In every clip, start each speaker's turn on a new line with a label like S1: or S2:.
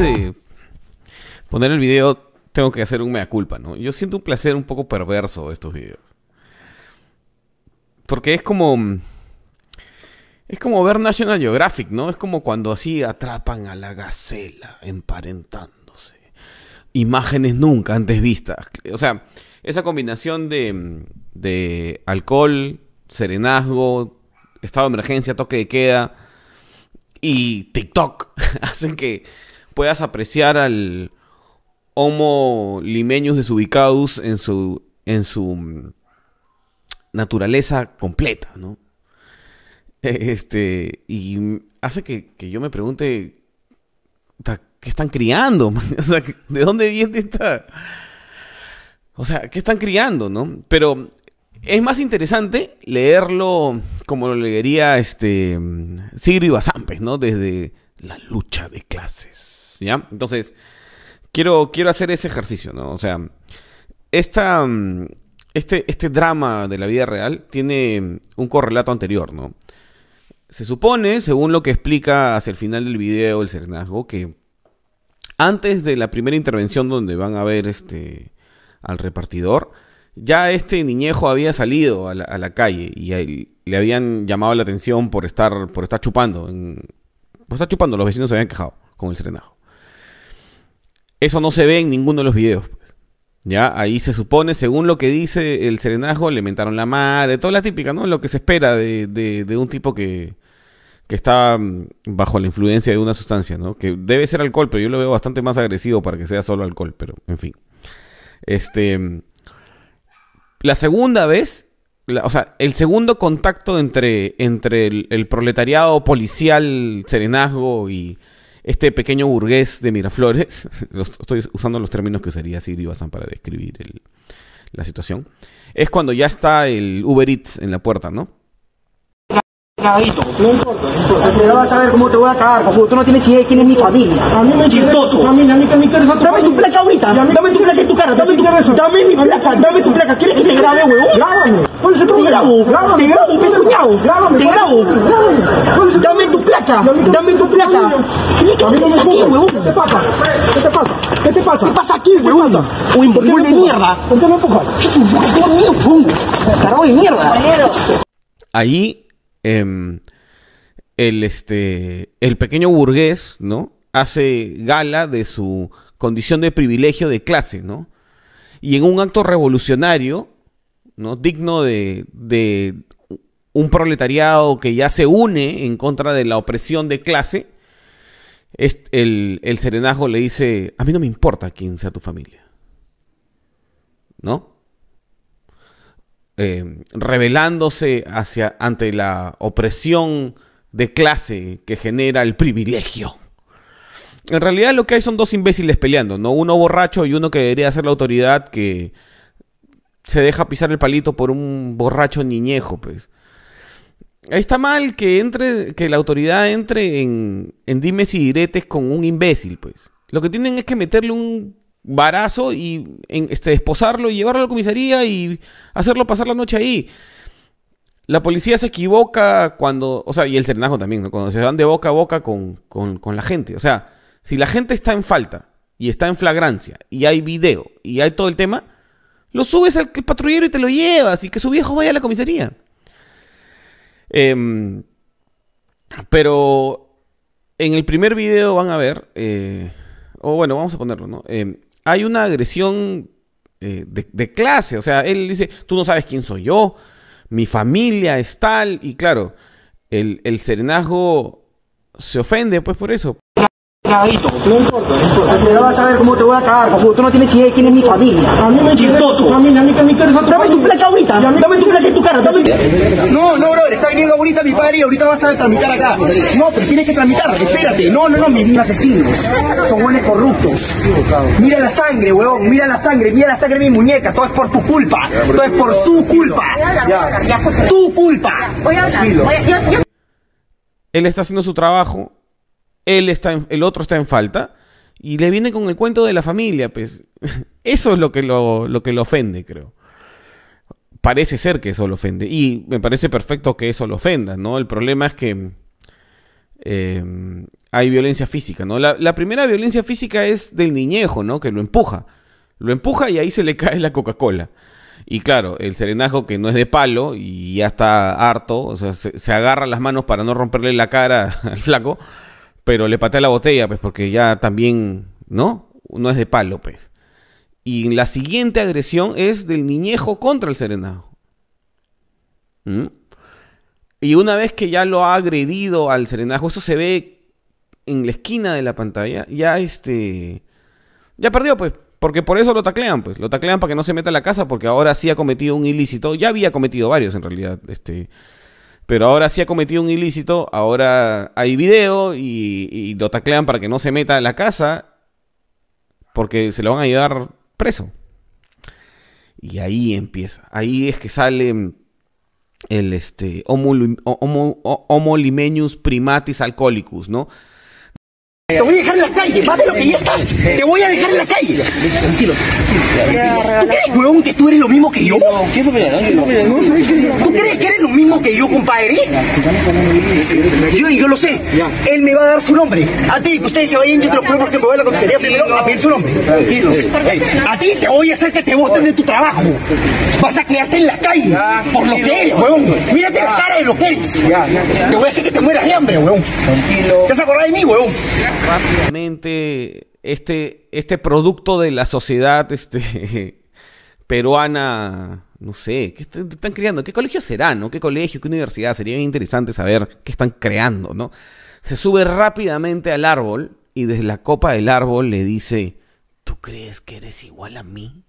S1: De poner el video, tengo que hacer un mea culpa, ¿no? Yo siento un placer un poco perverso de estos videos. Porque es como. Es como ver National Geographic, ¿no? Es como cuando así atrapan a la gacela emparentándose. Imágenes nunca antes vistas. O sea, esa combinación de, de alcohol, serenazgo, estado de emergencia, toque de queda y TikTok hacen que puedas apreciar al Homo limeñus desubicados en su, en su mm, naturaleza completa, ¿no? Este, y hace que, que yo me pregunte, ¿qué están criando? O sea, ¿de dónde viene esta...? O sea, ¿qué están criando, no? Pero es más interesante leerlo como lo leería este Sigrid Bazán, pues, ¿no? Desde la lucha de clases, ¿ya? Entonces, quiero, quiero hacer ese ejercicio, ¿no? O sea, esta, mm, este, este drama de la vida real tiene un correlato anterior, ¿no? Se supone, según lo que explica hacia el final del video el serenazgo, que antes de la primera intervención donde van a ver este al repartidor, ya este niñejo había salido a la, calle y le habían llamado la atención por estar, por estar chupando. Por estar chupando, los vecinos se habían quejado con el serenajo. Eso no se ve en ninguno de los videos. Ya, ahí se supone, según lo que dice el serenajo, le mentaron la madre, toda la típica, ¿no? Lo que se espera de, de- un tipo que, que está mm, bajo la influencia de una sustancia, ¿no? Que debe ser alcohol, pero yo lo veo bastante más agresivo para que sea solo alcohol, pero en fin. Este. La segunda vez, o sea, el segundo contacto entre, entre el proletariado policial serenazgo y este pequeño burgués de Miraflores, estoy usando los términos que usaría Siri Bazán para describir la situación, es cuando ya está el Uber Eats en la puerta, ¿no?
S2: Cagadito. No importa, no importa. Pero vas a ver cómo te voy a cagar, cojudo. Tú no tienes idea de quién es mi familia.
S3: A mí me
S2: Chistoso.
S3: tu familia, a mí que me interesa tu
S2: Dame tu placa ahorita. Dame tu placa en tu cara. Dame tu Dame mi placa. Dame su placa. ¿Quieres que te grabe, huevón?
S3: Grábame. ¿Cuál es el
S2: Te
S3: problema?
S2: grabo.
S3: Grábame.
S2: Te grabo,
S3: ¿Cuál es el
S2: petuñado.
S3: Grábame.
S2: Te
S3: ¿Cuál-
S2: grabo.
S3: Grábame. ¿Cuál es
S2: Dame tu placa. Dame tu placa. ¿Qué te
S3: me
S2: pasa aquí, huevón?
S3: ¿Qué te pasa? ¿Qué te pasa? ¿Qué te pasa?
S2: ¿Qué pasa aquí,
S3: ¿Qué
S2: huevón?
S3: pasa?
S2: Uy,
S3: ¿Por qué
S2: huevón
S3: me
S2: de mierda.
S3: ¿Por qué me empujas?
S2: Yo soy un mío, pum. Carajo de mierda.
S1: ahí em, el, este, el pequeño burgués, ¿no? Hace gala de su condición de privilegio de clase, ¿no? Y en un acto revolucionario, ¿no? Digno de, de un proletariado que ya se une en contra de la opresión de clase, el, el serenajo le dice, a mí no me importa quién sea tu familia, ¿no? Eh, rebelándose hacia, ante la opresión de clase que genera el privilegio. En realidad lo que hay son dos imbéciles peleando, ¿no? Uno borracho y uno que debería ser la autoridad que se deja pisar el palito por un borracho niñejo, pues. Ahí está mal que entre, que la autoridad entre en, en dimes y diretes con un imbécil, pues. Lo que tienen es que meterle un barazo y en, este, esposarlo y llevarlo a la comisaría y hacerlo pasar la noche ahí. La policía se equivoca cuando, o sea, y el serenajo también. Cuando se van de boca a boca con, con- con la gente. O sea, si la gente está en falta y está en flagrancia y hay video y hay todo el tema, lo subes al patrullero y te lo llevas y que su viejo vaya a la comisaría. Em, pero en el primer video van a ver, eh, o bueno, vamos a ponerlo, ¿no? Em, hay una agresión eh, de, clase, o sea, él dice, tú no sabes quién soy yo, mi familia es tal, y claro, el, el serenazgo se ofende pues por eso.
S2: Cagadito.
S3: No importa, no importa.
S2: Pero vas a ver cómo te voy a cagar, cojudo. Tú no tienes idea de quién es mi familia.
S3: A mí me tu
S2: Chistoso.
S3: familia, a mí que me interesa tu
S2: Dame tu placa ahorita.
S3: A mí
S2: Dame tu placa en tu cara. Dame... No, no, bro. Está viniendo ahorita mi padre y ahorita vas a tramitar acá. No, pero tienes que tramitar. Espérate. No, no, no. Mis asesinos. Son buenos corruptos. Mira la sangre, weón. Mira la sangre. Mira la sangre de mi muñeca. Todo es por tu culpa. Todo es por su culpa. Tu culpa.
S4: Voy a hablar. Voy a- yo- yo
S1: Él está haciendo su trabajo, él está en- el otro está en falta, y le viene con el cuento de la familia, pues. Eso es lo que lo, lo que lo ofende, creo. Parece ser que eso lo ofende. Y me parece perfecto que eso lo ofenda, ¿no? El problema es que eh, hay violencia física, ¿no? La, primera violencia física es del niñejo, ¿no? Que lo empuja. Lo empuja y ahí se le cae la Coca-Cola. Y claro, el serenajo que no es de palo y ya está harto, o sea, se, se agarra las manos para no romperle la cara al flaco, pero le patea la botella, pues porque ya también, ¿no? No es de palo, pues. Y la siguiente agresión es del niñejo contra el serenajo. ¿Mm? Y una vez que ya lo ha agredido al serenajo, eso se ve en la esquina de la pantalla, ya este... Ya perdió, pues. Porque por eso lo taclean, pues. Lo taclean para que no se meta a la casa, porque ahora sí ha cometido un ilícito. Ya había cometido varios, en realidad. Este. Pero ahora sí ha cometido un ilícito. Ahora hay video y, y lo taclean para que no se meta a la casa. Porque se lo van a llevar preso. Y ahí empieza. Ahí es que sale el este Homo, homo, homo primatis alcoholicus, ¿no?
S2: Te voy a dejar en la calle, más de lo que ya estás. Te voy a dejar en la calle. Tranquilo, ¿Tú crees, huevón, que tú eres lo mismo que yo? ¿Tú crees que eres lo mismo que yo, compadre? Yo, yo lo sé. Él me va a dar su nombre. A ti, que ustedes se vayan, yo te lo juro porque me voy a la comisaría primero a pedir su nombre. A ti te voy a hacer que te voten de tu trabajo. Vas a quedarte en la calle por lo que eres, huevón. Mírate la cara de lo que eres. Te voy a hacer que te mueras de hambre, huevón. ¿Te has acordado de mí, huevón?
S1: Rápidamente este, este producto de la sociedad este, peruana, no sé, ¿qué est- están creando? ¿Qué colegio será, no? ¿Qué colegio, qué universidad? Sería interesante saber qué están creando, ¿no? Se sube rápidamente al árbol y desde la copa del árbol le dice, ¿tú crees que eres igual a mí?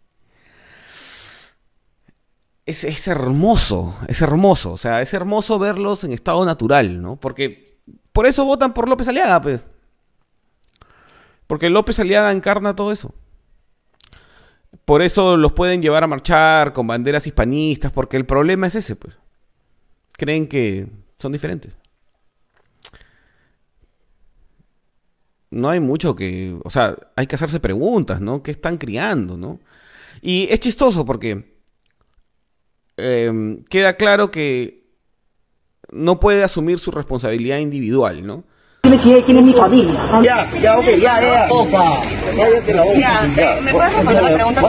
S1: Es, es hermoso, es hermoso, o sea, es hermoso verlos en estado natural, ¿no? Porque por eso votan por López Aliaga, pues. Porque López Aliaga encarna todo eso. Por eso los pueden llevar a marchar con banderas hispanistas, porque el problema es ese, pues. Creen que son diferentes. No hay mucho que, o sea, hay que hacerse preguntas, ¿no? ¿Qué están criando, no? Y es chistoso porque eh, queda claro que no puede asumir su responsabilidad individual, ¿no?
S2: Idea de quién es mi familia. Ya, ya, ok, ya, ya. Opa.
S4: Ya, ¿me puedes responder la pregunta?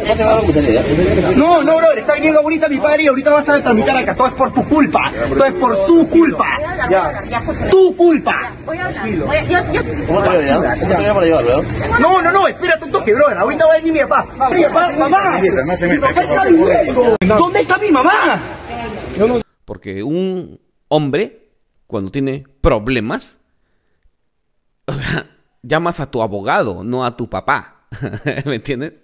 S2: No, no, bro, está viniendo ahorita mi padre y ahorita vas a tramitar acá. Todo es por tu culpa. Todo es por su culpa. Tu culpa.
S4: Voy a hablar. Voy a, yo, yo-
S2: No, no, no, espérate un toque, brother. Ahorita va a venir mi papá. Mi papá, mamá. Mi papá está viviendo. ¿Dónde está mi mamá?
S1: Porque un hombre, cuando tiene problemas, o sea, llamas a tu abogado, no a tu papá. ¿Me entiendes?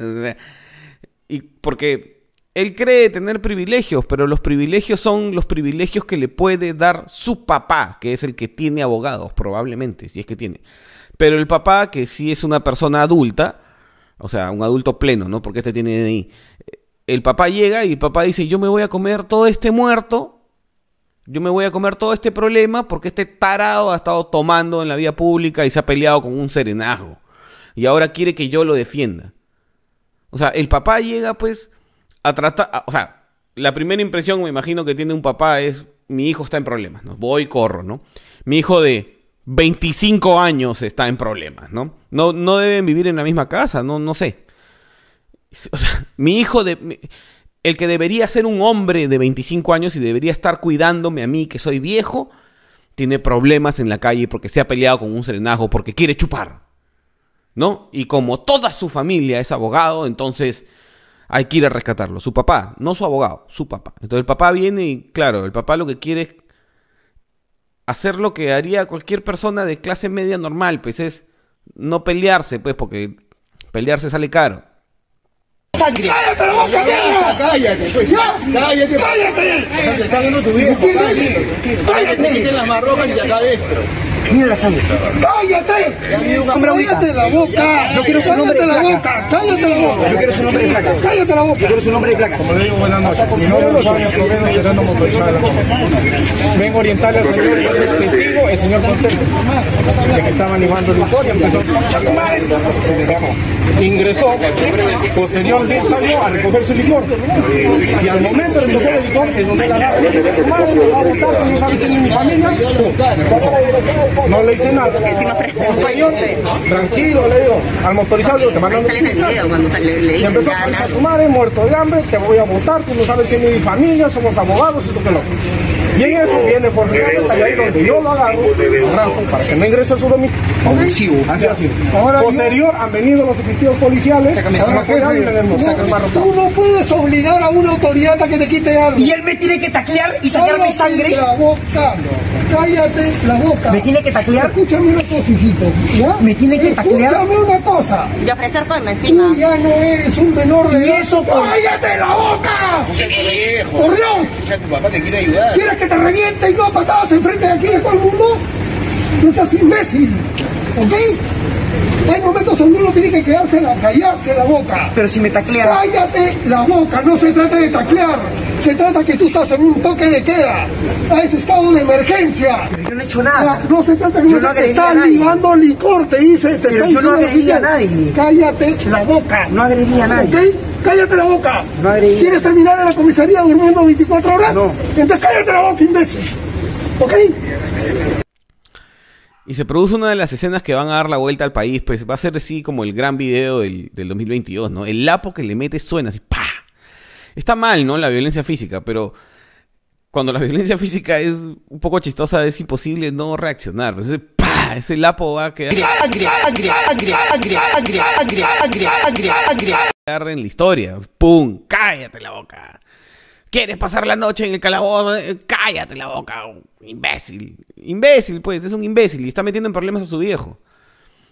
S1: Y porque él cree tener privilegios, pero los privilegios son los privilegios que le puede dar su papá, que es el que tiene abogados, probablemente, si es que tiene. Pero el papá, que sí es una persona adulta, o sea, un adulto pleno, ¿no? Porque este tiene DNI. El papá llega y el papá dice, yo me voy a comer todo este muerto yo me voy a comer todo este problema porque este tarado ha estado tomando en la vía pública y se ha peleado con un serenajo. Y ahora quiere que yo lo defienda. O sea, el papá llega pues a tratar... a- o sea, la primera impresión me imagino que tiene un papá es, mi hijo está en problemas, ¿no? Voy, corro, ¿no? Mi hijo de 25 años está en problemas, ¿no? No, no deben vivir en la misma casa, no, no sé. O sea, mi hijo de... el que debería ser un hombre de 25 años y debería estar cuidándome a mí, que soy viejo, tiene problemas en la calle porque se ha peleado con un serenajo, porque quiere chupar. ¿No? Y como toda su familia es abogado, entonces hay que ir a rescatarlo. Su papá, no su abogado, su papá. Entonces el papá viene y, claro, el papá lo que quiere es hacer lo que haría cualquier persona de clase media normal, pues es no pelearse, pues, porque pelearse sale caro.
S2: Sangre.
S5: ¡Cállate la boca, mierda!
S4: Cállate, pues. Cállate.
S5: ¡Cállate!
S4: Te está viendo tu viejo.
S5: ¿Quién
S4: cállate. Cállate, te quiten las marrocas y te acabes.
S2: Mira la sangre.
S5: ¡Cállate! ¡Cállate la boca!
S2: Yo quiero su nombre
S5: ¡Cállate
S2: de
S5: la
S2: placa.
S5: boca! ¡Cállate la boca!
S2: Yo quiero su nombre de placa.
S5: ¡Cállate la boca!
S2: Yo quiero su nombre de placa.
S3: Como le digo, buenas noches. Mi nombre es de la policía. Vengo a orientarle al señor, yo testigo, el señor Concepto, de que estaba animando el licor y empezó a Ingresó, posterior de salió a recoger su licor. Y al momento de recoger el licor, es donde la agarra. Madre, me va a botar, no sabe quién es mi familia. No le hice nada. Tranquilo, le digo, al motorizado, le te mando
S6: Sale en el video cuando sale, le dicen
S3: empezó
S6: nada.
S3: tu madre, muerto de hambre, te voy a votar, tú no sabes quién es mi familia, somos abogados y tú que no. Y en eso viene por y ahí donde yo lo agarro, abrazo, para que no ingrese a su domicilio.
S2: Agresivo.
S3: Así Posterior han venido los efectivos policiales, que el
S2: marro.
S5: Tú no puedes obligar a una autoridad a que te quite algo.
S2: Y él me tiene que taclear y sacarme sangre.
S5: la boca. Cállate la boca.
S2: Me tiene que taclear.
S5: Escúchame una cosa, hijito. ¿ya?
S2: Me tiene que taclear.
S5: Escúchame una cosa.
S6: Y ofrecer
S5: Tú
S6: encima.
S5: ya no eres un menor de
S2: Y eso por-
S5: ¡Cállate la boca!
S4: viejo.
S5: ¡Por Dios!
S4: Ya tu papá te quiere ayudar.
S5: ¿Quieres que te reviente y dos patadas enfrente de aquí de todo el mundo? No seas imbécil. ¿Ok? Hay momentos donde uno tiene que quedarse la, callarse la boca.
S2: Pero si me taclea.
S5: Cállate la boca, no se trata de taclear. Se trata que tú estás en un toque de queda. A ese estado de emergencia.
S2: Yo no he hecho nada.
S5: No se trata de que
S2: no
S5: te están
S2: nadie.
S5: ligando licor, te dice, te
S2: Pero
S5: está
S2: yo no agredí a nadie.
S5: Cállate la boca.
S2: No agredí a nadie.
S5: ¿Ok? Cállate la boca.
S2: No agredí.
S5: ¿Quieres terminar en la comisaría durmiendo 24 horas?
S2: No.
S5: Entonces cállate la boca, imbécil. ¿Ok?
S1: Y se produce una de las escenas que van a dar la vuelta al país, pues va a ser así como el gran video del, del 2022, ¿no? El lapo que le mete suena así, ¡pa! Está mal, ¿no? La violencia física, pero cuando la violencia física es un poco chistosa, es imposible no reaccionar. Pues, ¡pa! Ese lapo va a quedar... en la historia. Pues, ¡Pum! ¡Cállate la boca! ¿Quieres pasar la noche en el calabozo? ¡Cállate la boca! Imbécil. Imbécil, pues, es un imbécil y está metiendo en problemas a su viejo.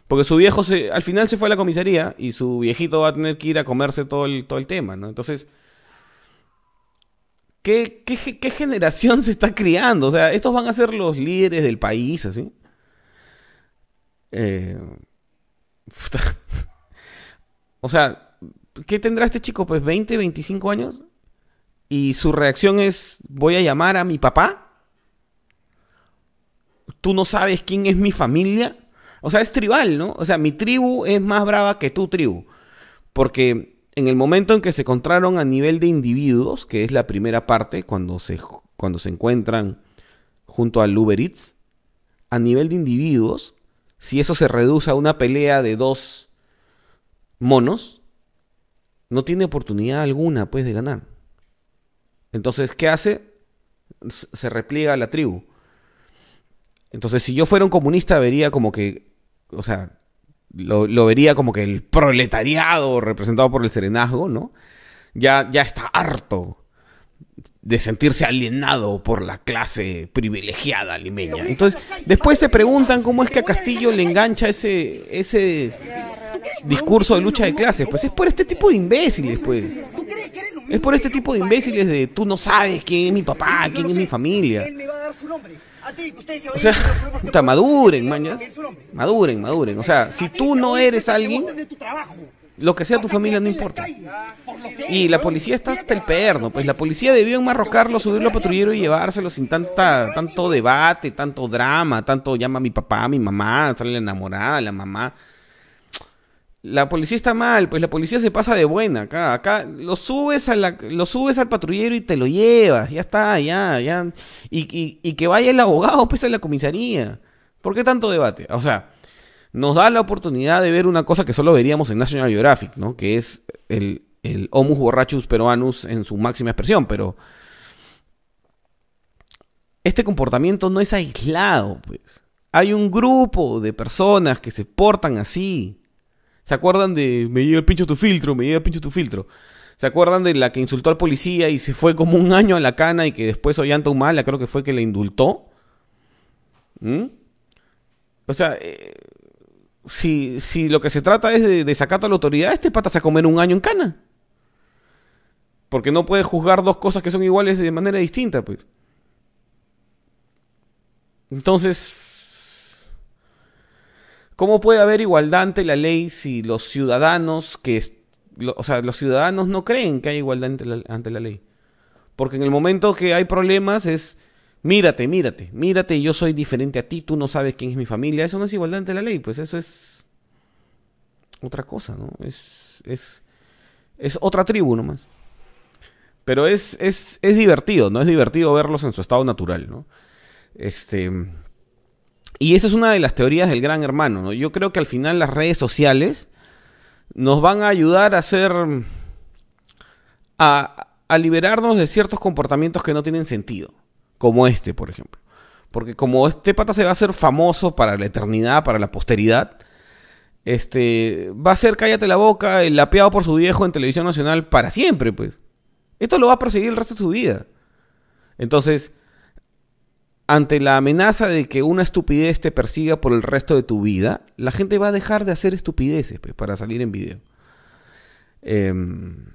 S1: Porque su viejo al final se fue a la comisaría y su viejito va a tener que ir a comerse todo el, todo el tema, ¿no? Entonces, ¿qué, qué, ge- qué generación se está criando? O sea, estos van a ser los líderes del país, así. Eh, o sea, ¿qué tendrá este chico? Pues 20, 25 años. Y su reacción es, voy a llamar a mi papá. Tú no sabes quién es mi familia. O sea, es tribal, ¿no? O sea, mi tribu es más brava que tu tribu. Porque en el momento en que se encontraron a nivel de individuos, que es la primera parte, cuando se, cuando se encuentran junto al Uber Eats, a nivel de individuos, si eso se reduce a una pelea de dos monos, no tiene oportunidad alguna, pues, de ganar. Entonces, ¿qué hace? Se repliega a la tribu. Entonces, si yo fuera un comunista, vería como que, o sea, lo, lo vería como que el proletariado representado por el serenazgo, ¿no? Ya, ya está harto de sentirse alienado por la clase privilegiada limeña. Entonces, después se preguntan cómo es que a Castillo le engancha ese, ese discurso de lucha de clases. Pues es por este tipo de imbéciles, pues. Es por este tipo de imbéciles de tú no sabes quién es mi papá, quién es mi familia. O sea, puta, maduren, mañas. Maduren, maduren. O sea, si tú no eres alguien, lo que sea tu familia no importa. Y la policía está hasta el perno. Pues la policía debió enmarrocarlo, subirlo a patrullero y llevárselo sin tanta, tanto debate, tanto drama, tanto llama a mi papá, a mi mamá, sale la enamorada, la mamá. La policía está mal, pues la policía se pasa de buena acá. Acá lo subes, a la, lo subes al patrullero y te lo llevas. Ya está, ya, ya. Y, y- que vaya el abogado, pues a la comisaría. ¿Por qué tanto debate? O sea, nos da la oportunidad de ver una cosa que solo veríamos en National Geographic, ¿no? Que es el, el Homus borrachus peruanus en su máxima expresión, pero este comportamiento no es aislado, pues. Hay un grupo de personas que se portan así. ¿Se acuerdan de me llega el pincho tu filtro, me llega el pincho tu filtro? ¿Se acuerdan de la que insultó al policía y se fue como un año a la cana y que después Ollanta Humala creo que fue que le indultó? ¿Mm? O sea, eh, si, si lo que se trata es de desacato a la autoridad, este pata se a comer un año en cana. Porque no puede juzgar dos cosas que son iguales de manera distinta, pues. Entonces, ¿cómo puede haber igualdad ante la ley si los ciudadanos que, o sea, los ciudadanos no creen que hay igualdad ante la, ante la ley? Porque en el momento que hay problemas es, mírate, mírate, mírate, yo soy diferente a ti, tú no sabes quién es mi familia, eso no es igualdad ante la ley, pues eso es otra cosa, ¿no? Es, es, es otra tribu nomás. Pero es, es, es divertido, ¿no? Es divertido verlos en su estado natural, ¿no? Este. Y esa es una de las teorías del gran hermano, ¿no? Yo creo que al final las redes sociales nos van a ayudar a hacer. a, a liberarnos de ciertos comportamientos que no tienen sentido. Como este, por ejemplo. Porque como este pata se va a hacer famoso para la eternidad, para la posteridad, este, va a ser cállate la boca, el lapeado por su viejo en televisión nacional para siempre, pues. Esto lo va a perseguir el resto de su vida. Entonces, ante la amenaza de que una estupidez te persiga por el resto de tu vida, la gente va a dejar de hacer estupideces pues, para salir en video. Em,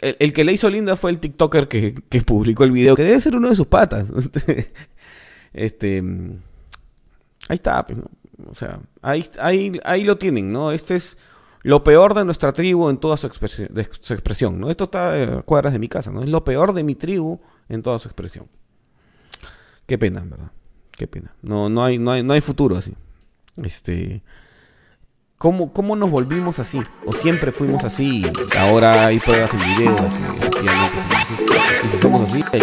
S1: el, que le hizo linda fue el TikToker que, que publicó el video, que debe ser uno de sus patas. este, mm, ahí está, pues. O sea, ahí, lo tienen, ¿no? Este es lo peor de nuestra tribu en toda su expresión, ¿no? Esto está a cuadras de mi casa, ¿no? Es lo peor de mi tribu en toda su expresión. Qué pena, en ¿verdad? Qué pena. No, no hay, no hay, no hay futuro así. Este. ¿Cómo, ¿Cómo nos volvimos así? ¿O siempre fuimos así? Ahora hay pruebas en video. así. Y si somos así, hay.